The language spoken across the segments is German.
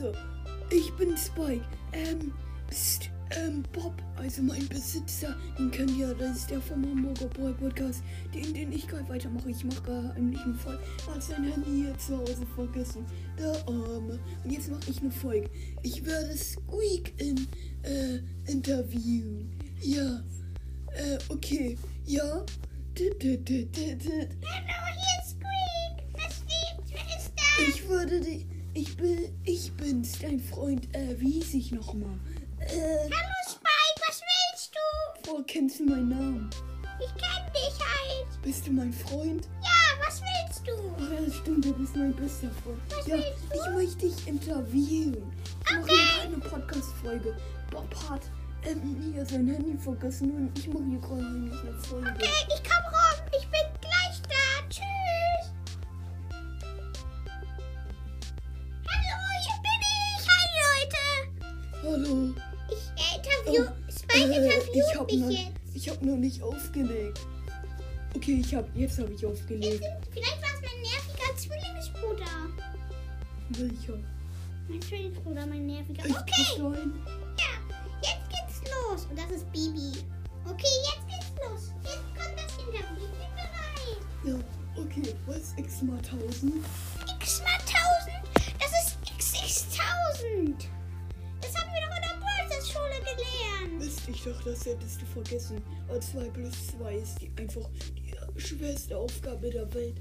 Leute, ich bin Spike. Ähm, pst, ähm, Bob, also mein Besitzer, den kennt ihr, das ist der vom Hamburger Boy Podcast, den, den ich gerade weitermache. Ich mache gar einen Fall. Hat sein Handy hier zu Hause vergessen. Der Arme. Und jetzt mache ich eine Folge. Ich werde Squeak in, äh, interviewen. Ja. Äh, okay. Ja. Dit, dit, dit, dit, dit. Hallo, hier ist Squeak. Was? Wer ist da? Ich würde dich. Ich bin. Ich bin's, dein Freund. Äh, wie hieß ich nochmal? Äh, Hallo, Spike. Was willst du? oh, kennst du meinen Namen? Ich kenn dich halt. Bist du mein Freund? Ja, was willst du? Ach ja, stimmt, du bist mein bester Freund. Was ja, willst du? ich möchte dich interviewen. Ich mache Okay. hier eine Podcast-Folge. Bob hat ähm, hier sein Handy vergessen und ich mache hier gerade eine Folge. Okay, ich komm Ich interview. Oh, Spike äh, interviewt mich noch, jetzt. Ich habe noch nicht aufgelegt. Okay, ich hab, jetzt habe ich aufgelegt. Jetzt, vielleicht war es mein nerviger Zwillingsbruder. Welcher? Mein Zwillingsbruder, mein nerviger. Ich okay. Ja, jetzt geht's los. Und das ist Bibi. Okay, jetzt geht's los. Jetzt kommt das Interview. Ich bin bereit. Ja, okay. Was ist x mal 1000? x mal 1000? Das ist xx 1000. ich dachte, das hättest du vergessen. Aber 2 plus 2 ist die, einfach die schwerste Aufgabe der Welt.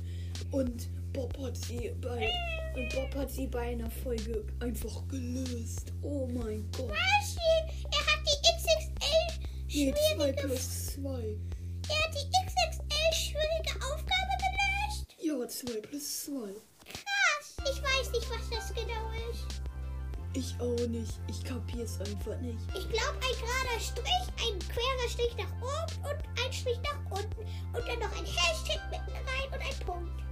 Und Bob hat sie bei und Bob hat sie bei einer Folge einfach gelöst. Oh mein Gott. Was? Er hat die XXL Nee, 2 schwierige, plus 2. er hat die XXL schwierige Aufgabe gelöst. Ja, 2 plus 2. Krass. Ich weiß nicht, was das genau ist. Ich auch nicht. Ich kapier's einfach nicht. Ich glaube, ein gerader Strich, ein querer Strich nach oben und ein Strich nach unten. Und dann noch ein Hashtag mitten rein und ein Punkt.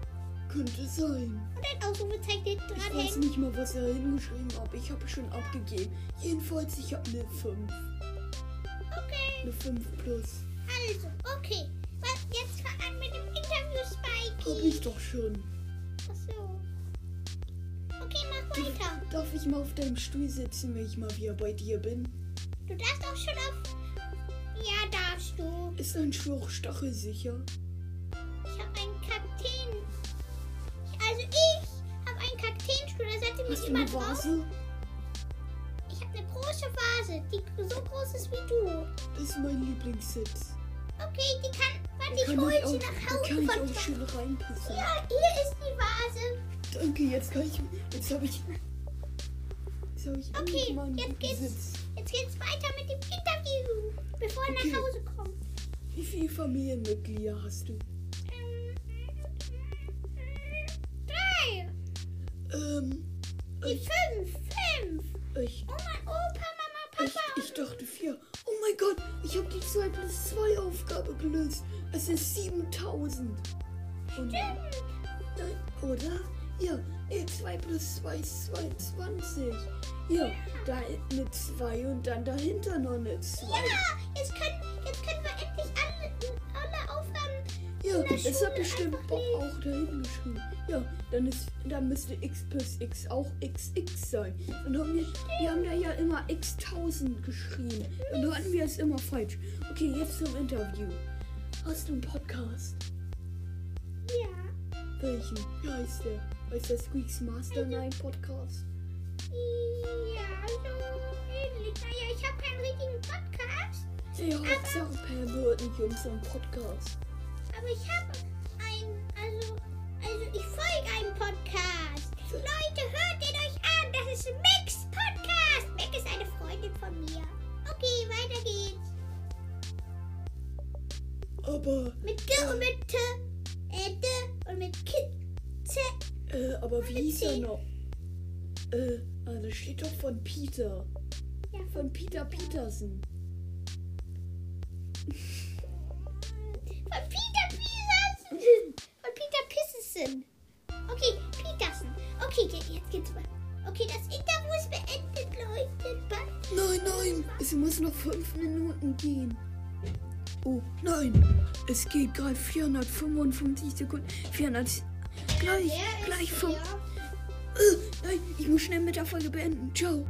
Könnte sein. Und ein Ausrufezeichen Ich weiß dranhängen. nicht mal, was er hingeschrieben hat. Ich habe schon abgegeben. Jedenfalls, ich habe eine 5. Okay. Eine 5 plus. Also, okay. Was, jetzt fang an mit dem Interview, Spikey. Hab ich doch schon. Ach so. Okay, mach weiter. Darf ich mal auf deinem Stuhl sitzen, wenn ich mal wieder bei dir bin? Du darfst auch schon auf... Ja, darfst du. Ist dein Stuhl auch stachelsicher? Ich habe einen Kakteen. Also ich habe einen Kakteenstuhl, da setze ich Hast mich du immer drauf. Vase? Ich habe eine große Vase, die so groß ist wie du. Das ist mein Lieblingssitz. Okay, die kann... Warte, Da ich hole sie nach da Hause kann ich auch schön reinpissen. Ja, hier ist die Vase. Danke, jetzt kann ich. Jetzt habe ich. Jetzt habe ich Okay, jetzt geht's, Sitz. jetzt geht's weiter mit dem Interview, bevor er Okay. nach Hause kommt. Wie viele Familienmitglieder hast du? Ähm, Drei. Ähm. Die Ich, fünf. Fünf. ich, Oh mein Opa, Mama, ich, Papa. ich dachte vier. Oh mein Gott, ich habe die 2 plus 2 Aufgabe gelöst. Es ist 7000. Und, Stimmt. Nein, oder? Ja, nee, 2 plus 2 ist 22. Ja, da eine 2 und dann dahinter noch eine 2. Ja, jetzt können, jetzt können wir endlich alle, alle Aufgaben. Ja, das hat bestimmt Bob auch dahin geschrieben. Ja, dann, ist, dann müsste x plus x auch xx sein. Dann haben wir, wir haben da ja immer x1000 geschrieben. Und dann hatten wir es immer falsch. Okay, jetzt zum Interview. Hast du einen Podcast? Ja. Welchen? Wie heißt der? Heißt der Squeaks Mastermind Podcast? Ja, so ähnlich. Naja, ich habe keinen richtigen Podcast, Ja, Hauptsache Per wird nicht unseren Podcast. aber ich habe einen, also, also ich folge einem Podcast. Leute, hört ihn euch an. Das ist Mix Podcast. Mick ist eine Freundin von mir. Okay, weiter geht's. Aber, Mit G und mit T, äh, D und mit K, Z. äh, aber wie hieß er noch? Äh, ah, da steht doch von Peter. Ja, Von Peter Petersen. Von Peter Peterson. Von Peter Pissesen. Okay, Peterson. Okay, jetzt geht's mal. Okay, das Interview ist beendet, Leute. Bye. Nein, nein, es muss noch fünf Minuten gehen. Oh, nein, es geht gerade 455 Sekunden. 400. Gleich, gleich fünf. Äh, nein, ich muss schnell mit der Folge beenden. Ciao.